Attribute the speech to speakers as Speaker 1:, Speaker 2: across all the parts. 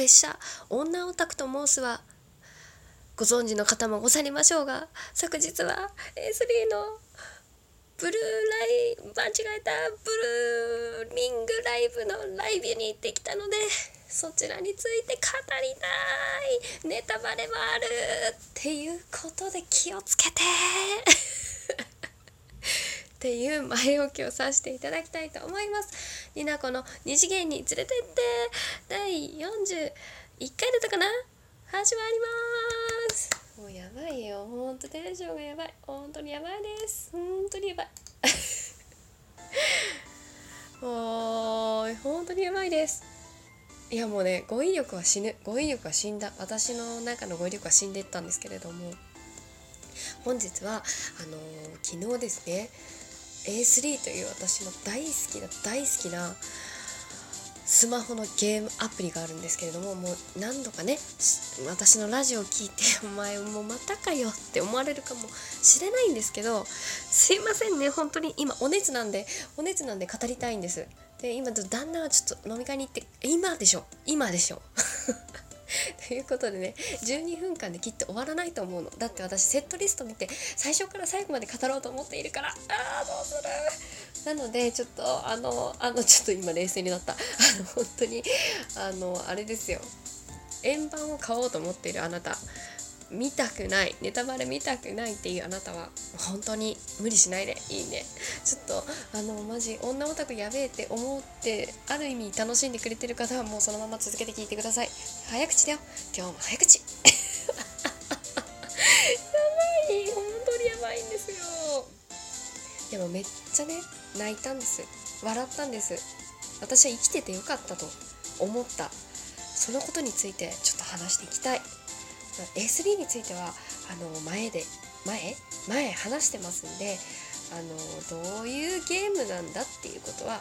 Speaker 1: 拙者女オタクと申すはご存知の方もござりましょうが昨日は A3 のブルーライ間違えたブルーリングライブのライブに行ってきたのでそちらについて語りたいネタバレもあるっていうことで気をつけて。っていう前置きをさせていただきたいと思います。になこの二次元に連れてって。第41回だったかな？始まります。もうやばいよ。ほんとテンションがやばい。本当にやばいです。本当にやばい。もう本当にやばいです。いやもうね語彙力は死ぬ。語彙力は死んだ。私の中の語彙力は死んでいったんですけれども。本日はあのー、昨日ですね A3 という私の大好きな大好きなスマホのゲームアプリがあるんですけれどももう何度かね私のラジオを聴いて「お前もうまたかよ」って思われるかもしれないんですけどすいませんね本当に。今お熱なんでお熱なんで語りたいんです。で今旦那はちょっと飲み会に行って今でしょ。今でしょ。ということでね12分間できっと終わらないと思うの。だって私セットリスト見て最初から最後まで語ろうと思っているから。あーどうする？なのでちょっとあのあのちょっと今冷静になった。あの本当にあのあれですよ。円盤を買おうと思っているあなた。見たくないネタバレ見たくないっていうあなたは本当に無理しないでいいね。ちょっとあのマジ女オタクやべえって思ってある意味楽しんでくれてる方はもうそのまま続けて聞いてください。早口だよ。今日も早口。やばい。本当にやばいんですよ。でもめっちゃね泣いたんです。笑ったんです。私は生きててよかったと思った。そのことについてちょっと話していきたい。A3 についてはあの前で前？前話してますんであのどういうゲームなんだっていうことは、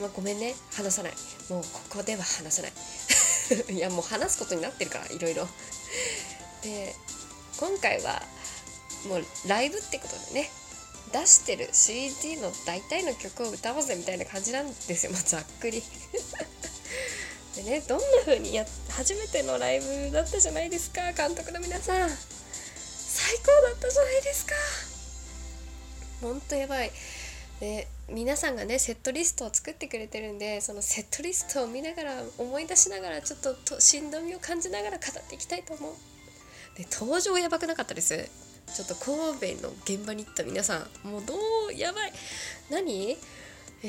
Speaker 1: まあ、ごめんね。話さない。もうここでは話さない。いやもう話すことになってるからいろいろ。で今回はもうライブってことでね。出してる CD の大体の曲を歌おうぜみたいな感じなんですよ、まあ、ざっくり。でねどんな風にやって初めてのライブだったじゃないですか監督の皆さん。最高だったじゃないですか。ほんとやばい。で皆さんがねセットリストを作ってくれてるんでそのセットリストを見ながら思い出しながらちょっととしんどみを感じながら語っていきたいと思う。で登場やばくなかったです。ちょっと神戸の現場に行った皆さん。もうどうやばい。何？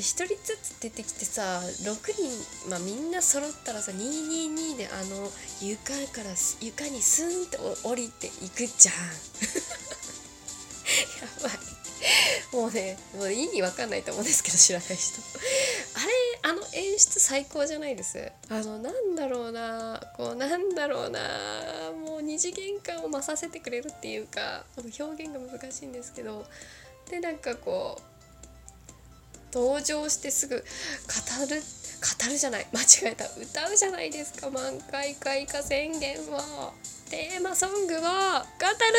Speaker 1: 1人ずつ出てきてさ6人、まあ、みんな揃ったらさ222であの床から床にスンって降りていくじゃん。やばい。もうねもう意味わかんないと思うんですけど知らない人。あれあの演出最高じゃないです？あのなんだろうなこうなんだろうなもう二次元感を増させてくれるっていうか表現が難しいんですけど。でなんかこう登場してすぐ語る語るじゃない間違えた歌うじゃないですか。満開開花宣言を。テーマソングを。語る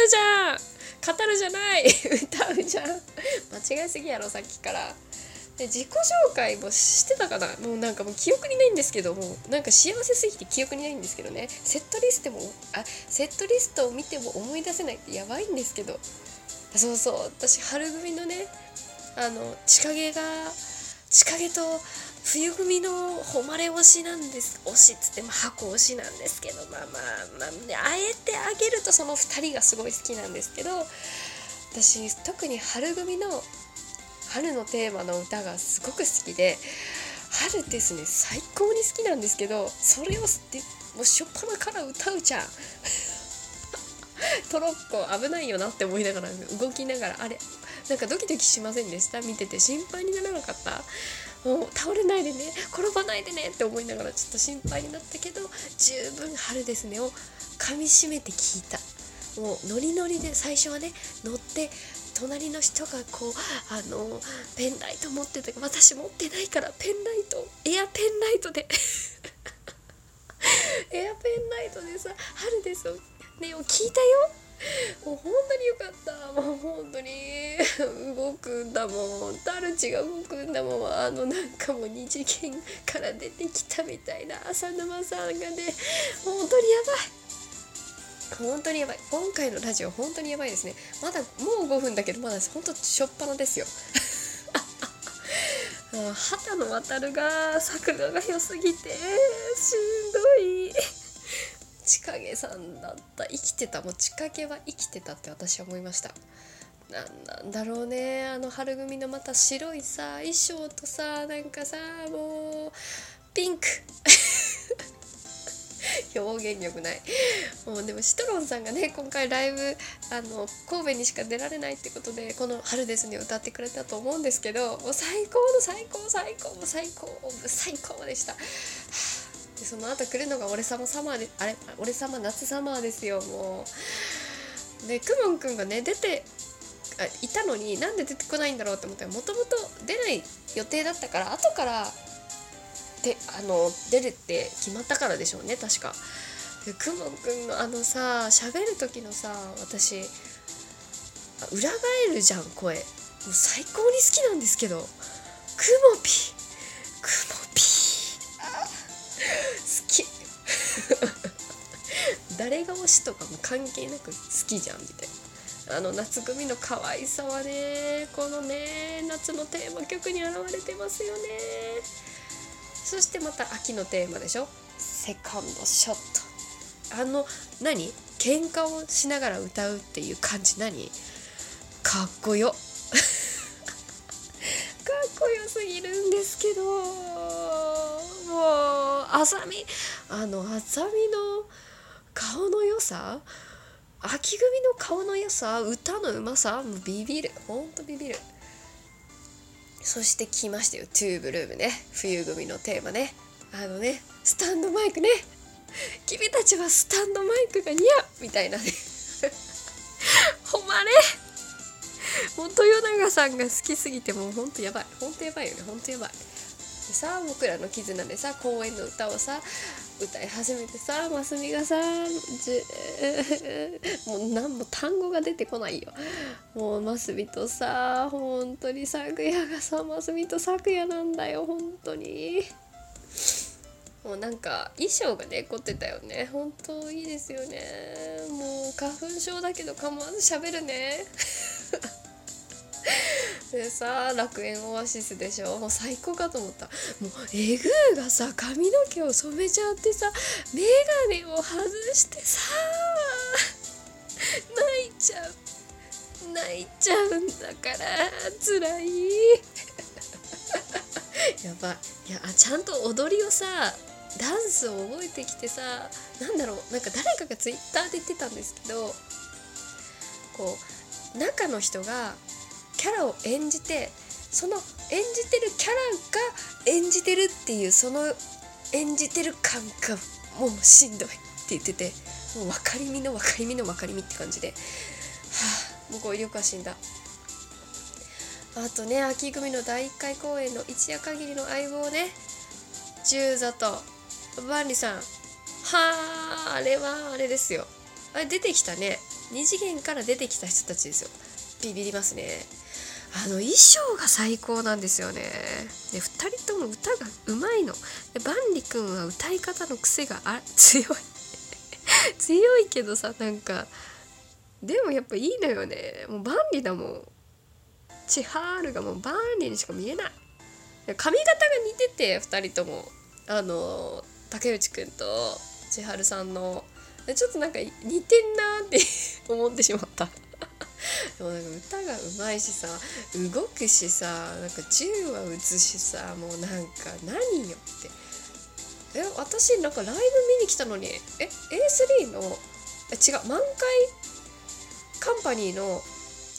Speaker 1: じゃん。語るじゃない。歌うじゃん。間違いすぎやろさっきから。で自己紹介もしてたかな。もうなんかもう記憶にないんですけども。なんか幸せすぎて記憶にないんですけどね。セットリストもあセットリストを見ても思い出せないってやばいんですけど。そうそう。私春組のねあの千景が千景と冬組の誉れ推しなんです。推しっつっても箱推しなんですけどまあまあまあ、ね、あえてあげるとその2人がすごい好きなんですけど私特に春組の春のテーマの歌がすごく好きで春ですね最高に好きなんですけどそれをもう初っ端から歌うじゃん。トロッコ危ないよなって思いながら動きながらあれなんかドキドキしませんでした？見てて心配にならなかった？もう倒れないでね転ばないでねって思いながらちょっと心配になったけど十分春ですねを噛みしめて聞いた。もうノリノリで最初はね乗って隣の人がこうあのペンライト持ってた。私持ってないからペンライト。エアペンライトで。エアペンライトでさ「春ですよ」ね聞いたよ。もう本当によかった。もう本当に動くんだもん。タルチが動くんだもん。あのなんかもう二次元から出てきたみたいな。浅沼さんがね本当にやばい。本当にやばい。今回のラジオ本当にやばいですね。まだもう5分だけどまだ本当しょっぱなですよ。畑野渡が作画が良すぎてしんどい。千景さんだった。生きてた。もう千景は生きてたって私は思いました。なんだろうねあの春組のまた白いさ衣装とさなんかさもうピンク 表現力ないもうでもシトロンさんがね今回ライブあの神戸にしか出られないってことでこの「春ですね」歌ってくれたと思うんですけどもう最高の最高最高の最高最高でした。でその後来るのが「俺様サマーで」あれ「俺様夏サマー」ですよもう。でくもんくんがね出てあいたのになんで出てこないんだろうって思ったらもともと出ない予定だったから後からであの出るって決まったからでしょうね確か。でくもくんのあのさ喋る時のさ私裏返るじゃん声。もう最高に好きなんですけど。くもぴくもぴ好き。誰が推しとかも関係なく好きじゃんみたいな。あの夏組の可愛さはねこのね夏のテーマ曲に表れてますよね。そしてまた秋のテーマでしょ。セカンドショット。あの何？喧嘩をしながら歌うっていう感じ何？かっこよ。かっこよすぎるんですけど。もうあさみあのあさみの顔の良さ秋組の顔の良さ歌のうまさもうビビる。ほんとビビる。そして来ましたよ「トゥーブルームね。冬組のテーマね。あのねスタンドマイクね。君たちはスタンドマイクが似合うみたいなね。ほまね。もう豊永さんが好きすぎてもうほんとやばい。ほんとやばいよね。ほんとやばい。でさ僕らの絆でさ公演の歌をさ歌い始めてさますみがさじ もう何も単語が出てこないよ。もうますみとさ本当に昨夜がさますみと昨夜なんだよ本当に。もうなんか衣装がね凝ってたよね。本当いいですよね。もう花粉症だけど構わず喋るね。でさ楽園オアシスでしょ？もう最高かと思った。もうエグーがさ髪の毛を染めちゃってさ眼鏡を外してさ泣いちゃう。泣いちゃうんだから辛い。やば。いいやちゃんと踊りをさダンスを覚えてきてさなんだろう。なんか誰かがツイッターで言ってたんですけどこう中の人がキャラを演じてその演じてるキャラが演じてるっていうその演じてる感がもうしんどいって言っててもう分かりみの分かりみの分かりみって感じで。はあもう語彙力は死んだ。あとね秋組の第1回公演の一夜限りの相棒ね。十座と万里さん。はああれはあれですよ。あれ出てきたね。2次元から出てきた人たちですよ。ビビりますね。あの衣装が最高なんですよね。で2人とも歌がうまいの。で万里くんは歌い方の癖があ強い。強いけどさなんかでもやっぱいいのよね。もう万里だもん。千春がもう万里にしか見えない。髪型が似てて2人とも。あの竹内くんと千春さんの。ちょっとなんか似てんなって 思ってしまった。でもなんか歌がうまいしさ動くしさなんか銃は撃つしさもうなんか何よって。え私なんかライブ見に来たのにえ A3 のえ違う満開カンパニーの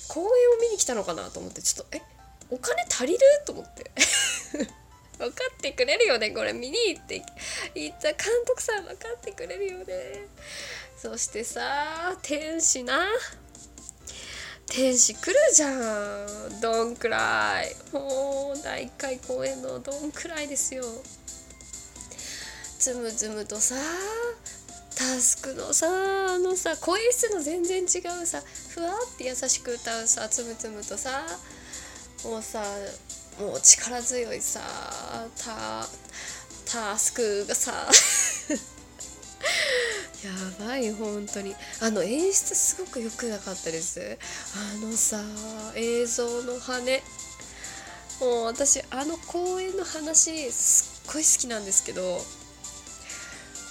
Speaker 1: 公演を見に来たのかなと思ってちょっとえお金足りる？と思って。分かってくれるよねこれ見に行って言った監督さん分かってくれるよね。そしてさ天使な。天使来るじゃん。どんくらい。もう第1回公演のどんくらいですよ。つむつむとさタスクのさあのさ声質の全然違うさふわって優しく歌うさつむつむとさもうさもう力強いさタタスクがさ やばい本当に。あの演出すごく良くなかったです。あのさ映像の羽。もう私あの公演の話すっごい好きなんですけど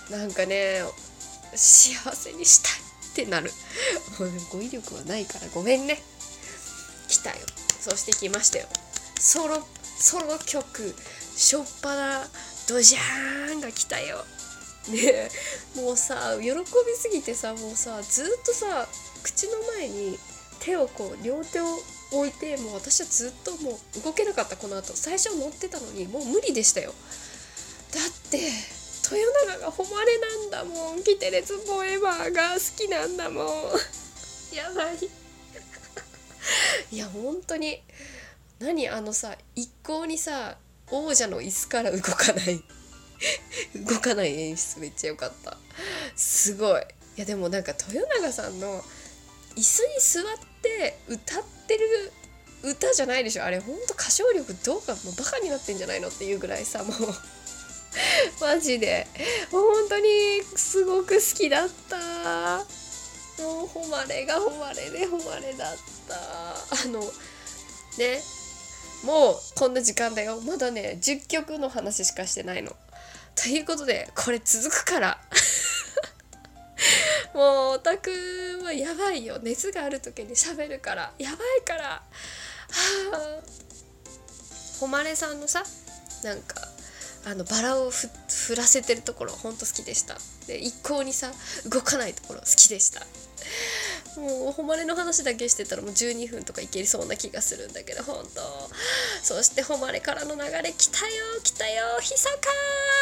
Speaker 1: なんかね幸せにしたいってなる。もう、ね、語彙力はないからごめんね。来たよ。そして来ましたよ。ソロソロ曲しょっぱなドジャーンが来たよ。ねもうさ喜びすぎてさもうさずっとさ口の前に手をこう両手を置いてもう私はずっともう動けなかったこの後最初乗ってたのにもう無理でしたよ。だって豊永が誉れなんだもんキテレツフォーエバーが好きなんだもん。やばい。いや本当に何あのさ一向にさ王者の椅子から動かない。動かない演出めっちゃ良かった。すごい。いやでもなんか豊永さんの椅子に座って歌ってる歌じゃないでしょ。あれほんと歌唱力どうかもうバカになってんじゃないのっていうぐらいさもう。マジで。本当にすごく好きだった。もう誉れが誉れで誉れだった。あのね。もうこんな時間だよ。まだね10曲の話しかしてないの。ということでこれ続くから。もうオタクはやばいよ。熱がある時に喋るから。やばいから。はあ。誉さんのさなんかあのバラを振らせてるところほんと好きでした。で一向にさ動かないところ好きでした。もう誉れの話だけしてたらもう12分とかいけそうな気がするんだけど本当そして誉れからの流れ来たよ来たよひさか。